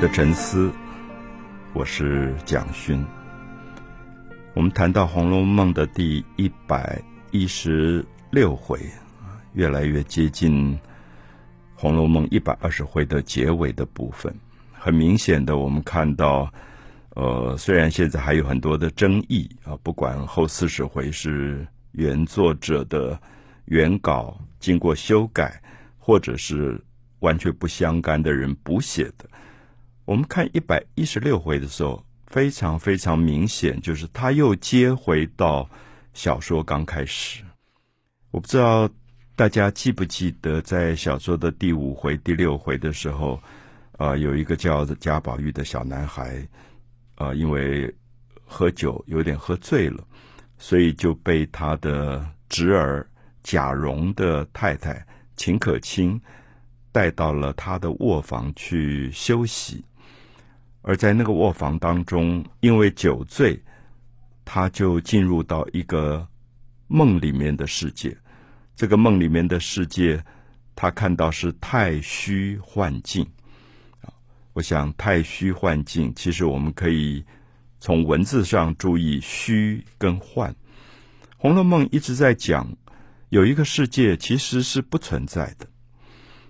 的沉思，我是蒋勋。我们谈到《红楼梦》的第一百一十六回，越来越接近《红楼梦》一百二十回的结尾的部分。很明显的，我们看到，呃，虽然现在还有很多的争议啊，不管后四十回是原作者的原稿经过修改，或者是完全不相干的人补写的。我们看一百一十六回的时候，非常非常明显，就是他又接回到小说刚开始。我不知道大家记不记得，在小说的第五回、第六回的时候，呃，有一个叫贾宝玉的小男孩，呃，因为喝酒有点喝醉了，所以就被他的侄儿贾蓉的太太秦可卿带到了他的卧房去休息。而在那个卧房当中，因为酒醉，他就进入到一个梦里面的世界。这个梦里面的世界，他看到是太虚幻境。我想太虚幻境，其实我们可以从文字上注意虚跟幻。《红楼梦》一直在讲有一个世界其实是不存在的，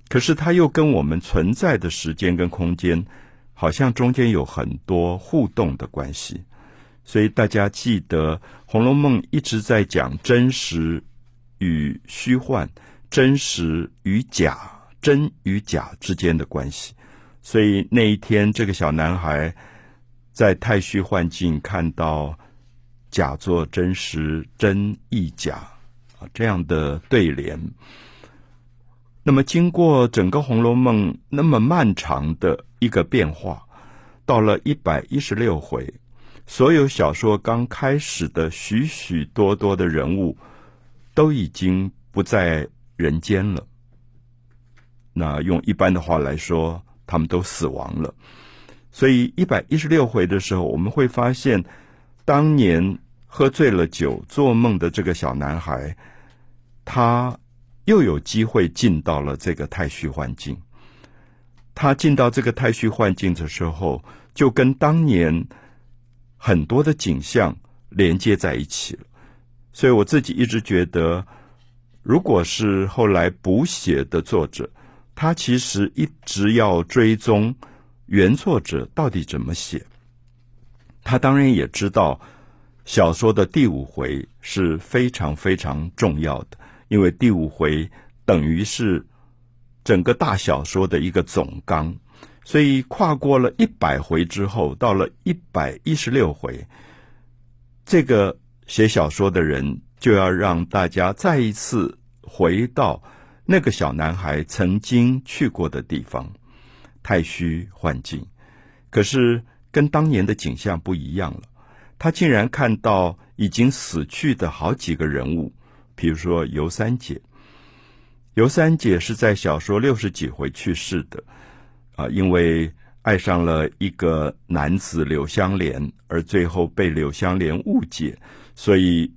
可是它又跟我们存在的时间跟空间。好像中间有很多互动的关系，所以大家记得《红楼梦》一直在讲真实与虚幻、真实与假、真与假之间的关系。所以那一天，这个小男孩在太虚幻境看到假作真实，真亦假啊这样的对联。那么，经过整个《红楼梦》那么漫长的一个变化，到了一百一十六回，所有小说刚开始的许许多多的人物都已经不在人间了。那用一般的话来说，他们都死亡了。所以一百一十六回的时候，我们会发现，当年喝醉了酒做梦的这个小男孩，他。又有机会进到了这个太虚幻境。他进到这个太虚幻境的时候，就跟当年很多的景象连接在一起了。所以我自己一直觉得，如果是后来补写的作者，他其实一直要追踪原作者到底怎么写。他当然也知道小说的第五回是非常非常重要的。因为第五回等于是整个大小说的一个总纲，所以跨过了一百回之后，到了一百一十六回，这个写小说的人就要让大家再一次回到那个小男孩曾经去过的地方——太虚幻境。可是跟当年的景象不一样了，他竟然看到已经死去的好几个人物。比如说尤三姐，尤三姐是在小说六十几回去世的，啊，因为爱上了一个男子柳香莲，而最后被柳香莲误解，所以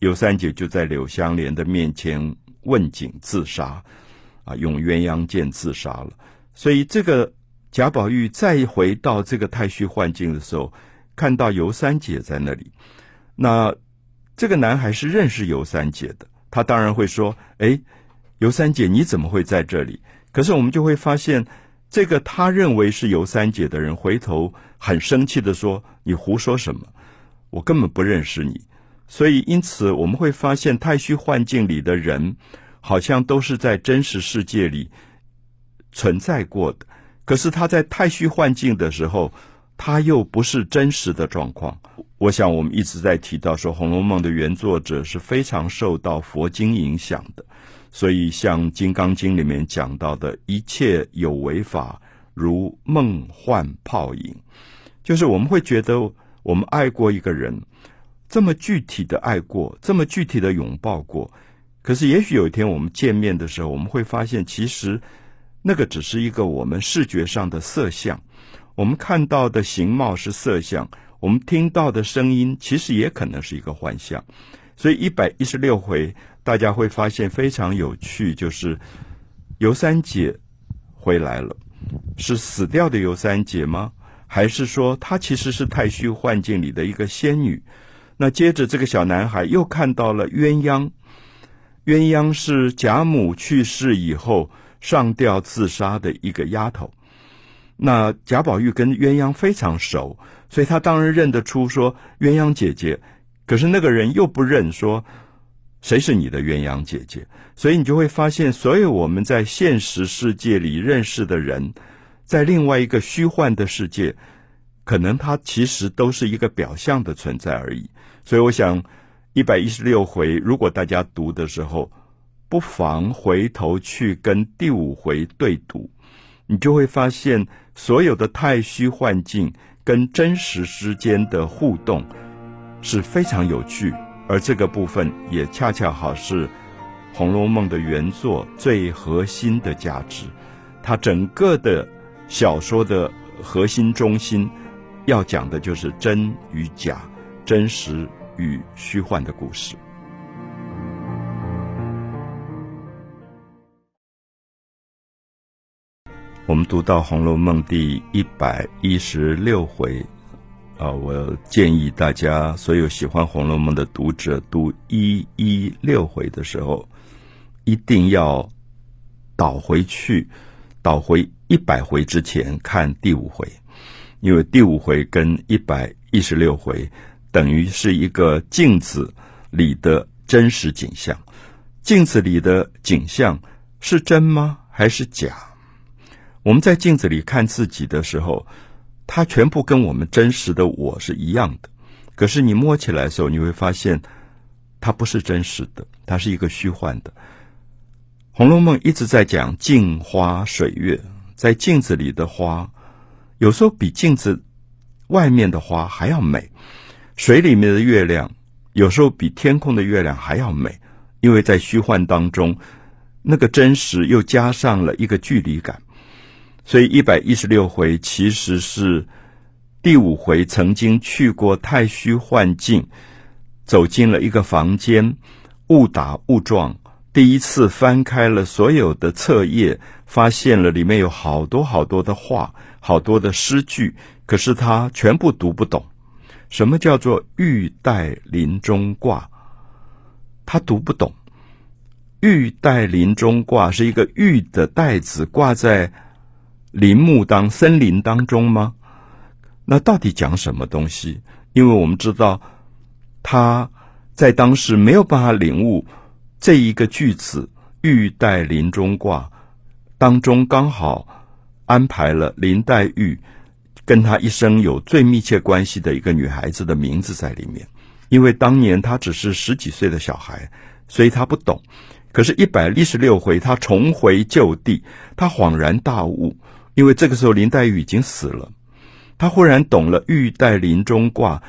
尤三姐就在柳香莲的面前问井自杀，啊，用鸳鸯剑自杀了。所以这个贾宝玉再回到这个太虚幻境的时候，看到尤三姐在那里，那。这个男孩是认识尤三姐的，他当然会说：“哎，尤三姐你怎么会在这里？”可是我们就会发现，这个他认为是尤三姐的人，回头很生气的说：“你胡说什么？我根本不认识你。”所以，因此我们会发现，太虚幻境里的人，好像都是在真实世界里存在过的。可是他在太虚幻境的时候，他又不是真实的状况。我想，我们一直在提到说，《红楼梦》的原作者是非常受到佛经影响的，所以像《金刚经》里面讲到的一切有为法，如梦幻泡影，就是我们会觉得我们爱过一个人，这么具体的爱过，这么具体的拥抱过，可是也许有一天我们见面的时候，我们会发现，其实那个只是一个我们视觉上的色相，我们看到的形貌是色相。我们听到的声音其实也可能是一个幻象，所以一百一十六回大家会发现非常有趣，就是尤三姐回来了，是死掉的尤三姐吗？还是说她其实是太虚幻境里的一个仙女？那接着这个小男孩又看到了鸳鸯，鸳鸯是贾母去世以后上吊自杀的一个丫头。那贾宝玉跟鸳鸯非常熟，所以他当然认得出说鸳鸯姐姐。可是那个人又不认说谁是你的鸳鸯姐姐，所以你就会发现，所有我们在现实世界里认识的人，在另外一个虚幻的世界，可能他其实都是一个表象的存在而已。所以我想，一百一十六回，如果大家读的时候，不妨回头去跟第五回对读，你就会发现。所有的太虚幻境跟真实之间的互动是非常有趣，而这个部分也恰恰好是《红楼梦》的原作最核心的价值。它整个的小说的核心中心要讲的就是真与假、真实与虚幻的故事。我们读到《红楼梦》第一百一十六回，啊，我建议大家所有喜欢《红楼梦》的读者读一一六回的时候，一定要倒回去，倒回一百回之前看第五回，因为第五回跟一百一十六回等于是一个镜子里的真实景象。镜子里的景象是真吗？还是假？我们在镜子里看自己的时候，它全部跟我们真实的我是一样的。可是你摸起来的时候，你会发现它不是真实的，它是一个虚幻的。《红楼梦》一直在讲镜花水月，在镜子里的花，有时候比镜子外面的花还要美；水里面的月亮，有时候比天空的月亮还要美，因为在虚幻当中，那个真实又加上了一个距离感。所以一百一十六回其实是第五回曾经去过太虚幻境，走进了一个房间，误打误撞，第一次翻开了所有的册页，发现了里面有好多好多的话，好多的诗句，可是他全部读不懂。什么叫做玉带林中挂？他读不懂。玉带林中挂是一个玉的带子挂在。林木当森林当中吗？那到底讲什么东西？因为我们知道他在当时没有办法领悟这一个句子“玉带林中挂”当中，刚好安排了林黛玉跟他一生有最密切关系的一个女孩子的名字在里面。因为当年他只是十几岁的小孩，所以他不懂。可是，一百一十六回，他重回旧地，他恍然大悟。因为这个时候林黛玉已经死了，他忽然懂了“玉带林中挂”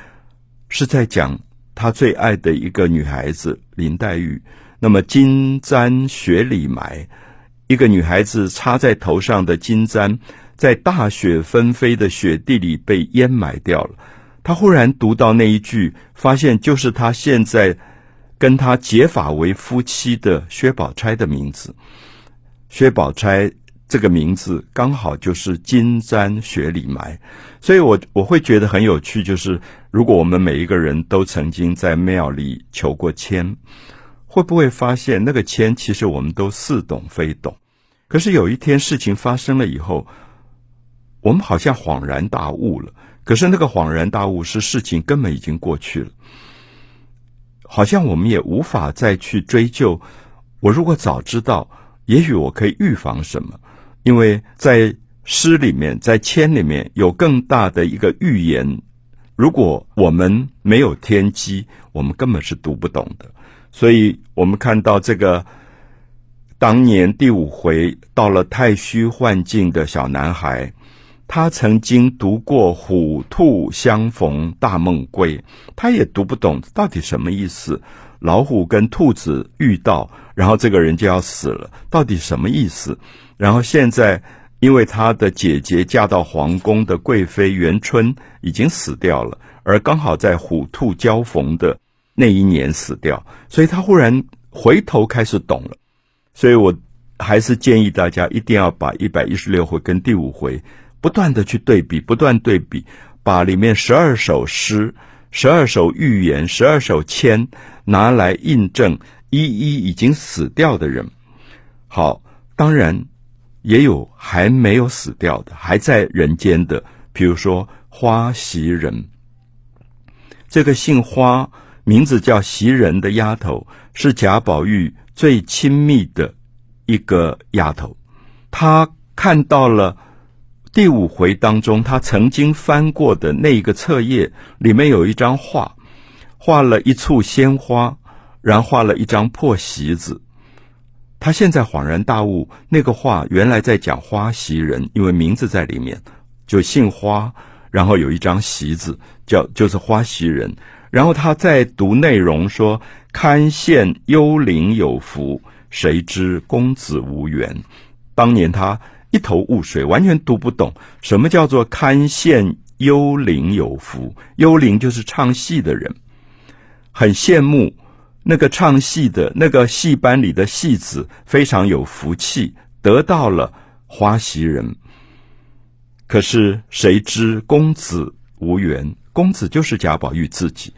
是在讲他最爱的一个女孩子林黛玉。那么金簪雪里埋，一个女孩子插在头上的金簪，在大雪纷飞的雪地里被淹埋掉了。他忽然读到那一句，发现就是他现在跟他结发为夫妻的薛宝钗的名字，薛宝钗。这个名字刚好就是金簪雪里埋，所以我我会觉得很有趣。就是如果我们每一个人都曾经在庙里求过签，会不会发现那个签其实我们都似懂非懂？可是有一天事情发生了以后，我们好像恍然大悟了。可是那个恍然大悟是事情根本已经过去了，好像我们也无法再去追究。我如果早知道，也许我可以预防什么。因为在诗里面，在签里面有更大的一个预言，如果我们没有天机，我们根本是读不懂的。所以，我们看到这个当年第五回到了太虚幻境的小男孩，他曾经读过“虎兔相逢大梦归”，他也读不懂到底什么意思。老虎跟兔子遇到，然后这个人就要死了，到底什么意思？然后现在，因为他的姐姐嫁到皇宫的贵妃元春已经死掉了，而刚好在虎兔交逢的那一年死掉，所以他忽然回头开始懂了。所以我还是建议大家一定要把一百一十六回跟第五回不断的去对比，不断对比，把里面十二首诗、十二首寓言、十二首签拿来印证一一已经死掉的人。好，当然也有还没有死掉的，还在人间的，比如说花袭人。这个姓花、名字叫袭人的丫头，是贾宝玉最亲密的一个丫头。她看到了第五回当中，她曾经翻过的那一个册页，里面有一张画，画了一簇鲜花，然后画了一张破席子。他现在恍然大悟，那个画原来在讲花袭人，因为名字在里面，就姓花。然后有一张席子，叫就是花袭人。然后他在读内容说：“堪羡幽灵有福，谁知公子无缘。”当年他一头雾水，完全读不懂什么叫做“堪羡幽灵有福”。幽灵就是唱戏的人，很羡慕那个唱戏的那个戏班里的戏子非常有福气，得到了花袭人。可是谁知公子无缘？公子就是贾宝玉自己，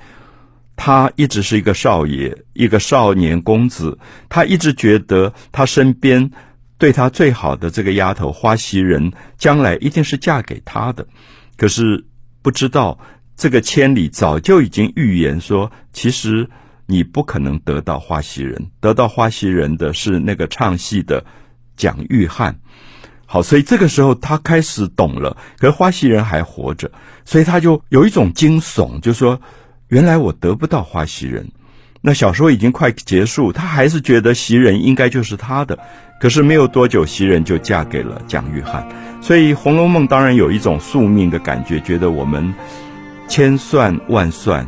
他一直是一个少爷，一个少年公子。他一直觉得他身边对他最好的这个丫头花袭人，将来一定是嫁给他的。可是不知道这个千里早就已经预言说，其实你不可能得到花袭人，得到花袭人的是那个唱戏的蒋玉菡。好，所以这个时候他开始懂了。可是花袭人还活着，所以他就有一种惊悚，就说：“原来我得不到花袭人。”那小说已经快结束，他还是觉得袭人应该就是他的。可是没有多久，袭人就嫁给了蒋玉菡。所以《红楼梦》当然有一种宿命的感觉，觉得我们千算万算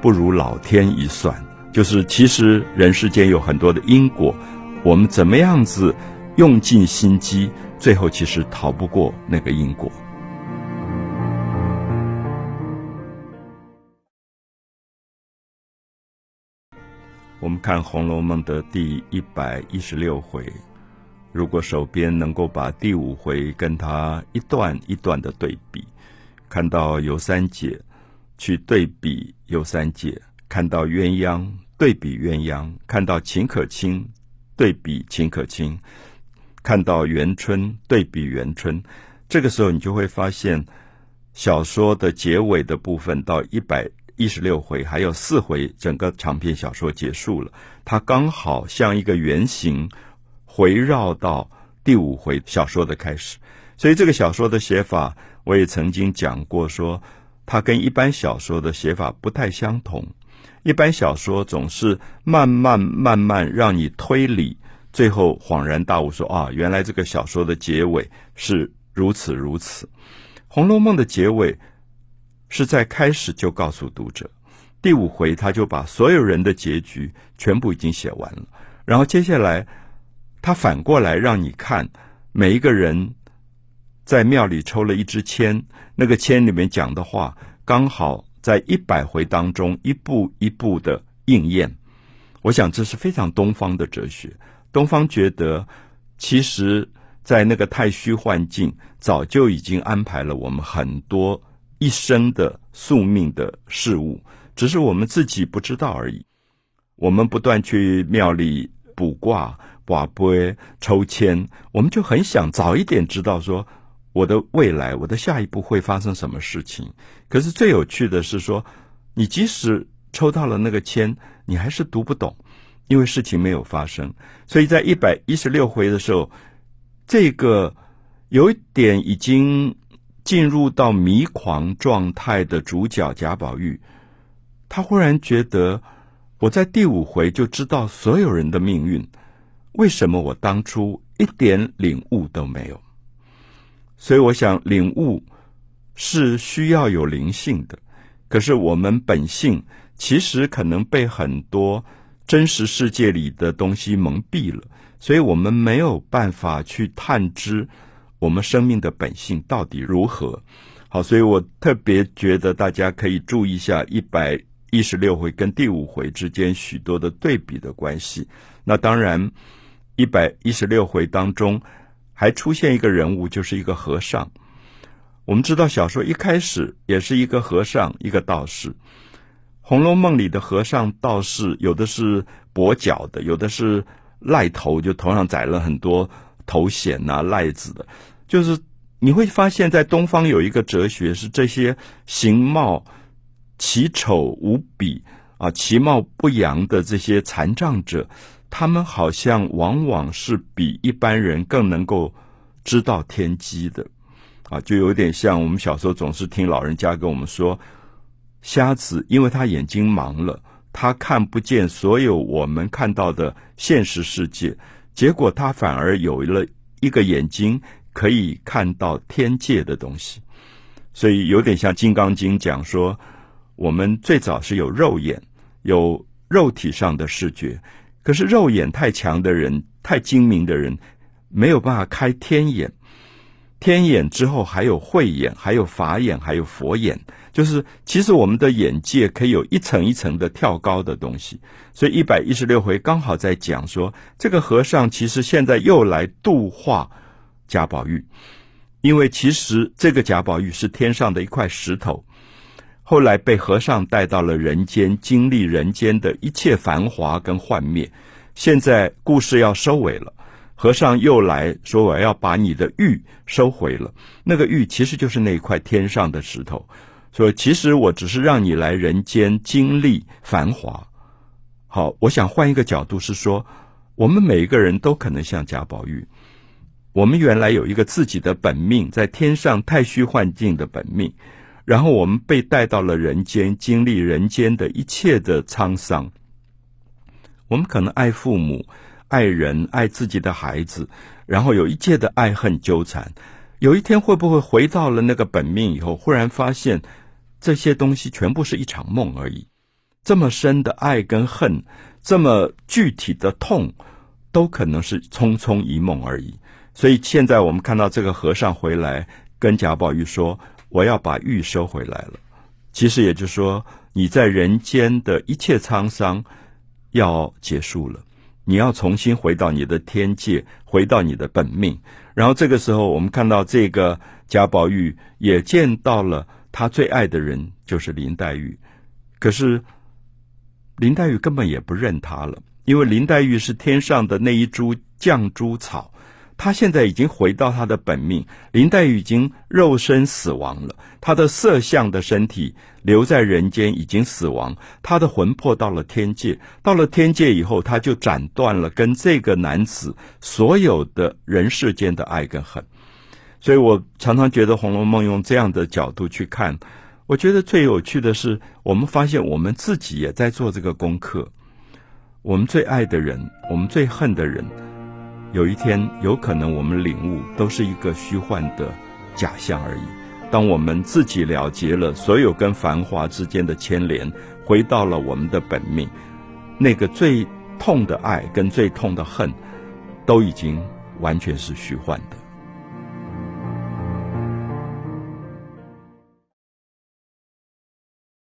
不如老天一算，就是其实人世间有很多的因果，我们怎么样子用尽心机。最后，其实逃不过那个因果。我们看《红楼梦》的第一百一十六回，如果手边能够把第五回跟他一段一段的对比，看到尤三姐去对比尤三姐，看到鸳鸯对比鸳鸯，看到秦可卿对比秦可卿。看到元春对比元春，这个时候你就会发现，小说的结尾的部分到一百一十六回还有四回，整个长篇小说结束了。它刚好像一个圆形，回绕到第五回小说的开始。所以这个小说的写法，我也曾经讲过，说它跟一般小说的写法不太相同。一般小说总是慢慢慢慢让你推理。最后恍然大悟，说：“啊，原来这个小说的结尾是如此如此。”《红楼梦》的结尾是在开始就告诉读者，第五回他就把所有人的结局全部已经写完了。然后接下来他反过来让你看每一个人在庙里抽了一支签，那个签里面讲的话，刚好在一百回当中一步一步的应验。我想这是非常东方的哲学。东方觉得，其实，在那个太虚幻境，早就已经安排了我们很多一生的宿命的事物，只是我们自己不知道而已。我们不断去庙里卜卦、卜杯、抽签，我们就很想早一点知道说我的未来、我的下一步会发生什么事情。可是最有趣的是说，你即使抽到了那个签，你还是读不懂。因为事情没有发生，所以在一百一十六回的时候，这个有一点已经进入到迷狂状态的主角贾宝玉，他忽然觉得，我在第五回就知道所有人的命运，为什么我当初一点领悟都没有？所以我想，领悟是需要有灵性的，可是我们本性其实可能被很多。真实世界里的东西蒙蔽了，所以我们没有办法去探知我们生命的本性到底如何。好，所以我特别觉得大家可以注意一下一百一十六回跟第五回之间许多的对比的关系。那当然，一百一十六回当中还出现一个人物，就是一个和尚。我们知道小说一开始也是一个和尚，一个道士。《红楼梦》里的和尚、道士，有的是跛脚的，有的是癞头，就头上载了很多头衔呐、癞子的。就是你会发现在东方有一个哲学，是这些形貌奇丑无比啊、其貌不扬的这些残障者，他们好像往往是比一般人更能够知道天机的。啊，就有点像我们小时候总是听老人家跟我们说，瞎子因为他眼睛盲了，他看不见所有我们看到的现实世界，结果他反而有了一个眼睛可以看到天界的东西，所以有点像《金刚经》讲说，我们最早是有肉眼，有肉体上的视觉，可是肉眼太强的人，太精明的人，没有办法开天眼。天眼之后还有慧眼，还有法眼，还有佛眼，就是其实我们的眼界可以有一层一层的跳高的东西。所以一百一十六回刚好在讲说，这个和尚其实现在又来度化贾宝玉，因为其实这个贾宝玉是天上的一块石头，后来被和尚带到了人间，经历人间的一切繁华跟幻灭。现在故事要收尾了。和尚又来说：“我要把你的玉收回了。那个玉其实就是那一块天上的石头。说其实我只是让你来人间经历繁华。好，我想换一个角度是说，我们每一个人都可能像贾宝玉。我们原来有一个自己的本命，在天上太虚幻境的本命，然后我们被带到了人间，经历人间的一切的沧桑。我们可能爱父母。”爱人爱自己的孩子，然后有一切的爱恨纠缠。有一天会不会回到了那个本命以后，忽然发现这些东西全部是一场梦而已？这么深的爱跟恨，这么具体的痛，都可能是匆匆一梦而已。所以现在我们看到这个和尚回来，跟贾宝玉说：“我要把玉收回来了。”其实也就是说，你在人间的一切沧桑要结束了。你要重新回到你的天界，回到你的本命。然后这个时候，我们看到这个贾宝玉也见到了他最爱的人，就是林黛玉。可是林黛玉根本也不认他了，因为林黛玉是天上的那一株绛珠草。他现在已经回到他的本命，林黛玉已经肉身死亡了，他的色相的身体留在人间已经死亡，他的魂魄到了天界，到了天界以后，他就斩断了跟这个男子所有的人世间的爱跟恨。所以我常常觉得《红楼梦》用这样的角度去看，我觉得最有趣的是，我们发现我们自己也在做这个功课，我们最爱的人，我们最恨的人。有一天，有可能我们领悟都是一个虚幻的假象而已。当我们自己了结了所有跟繁华之间的牵连，回到了我们的本命，那个最痛的爱跟最痛的恨，都已经完全是虚幻的。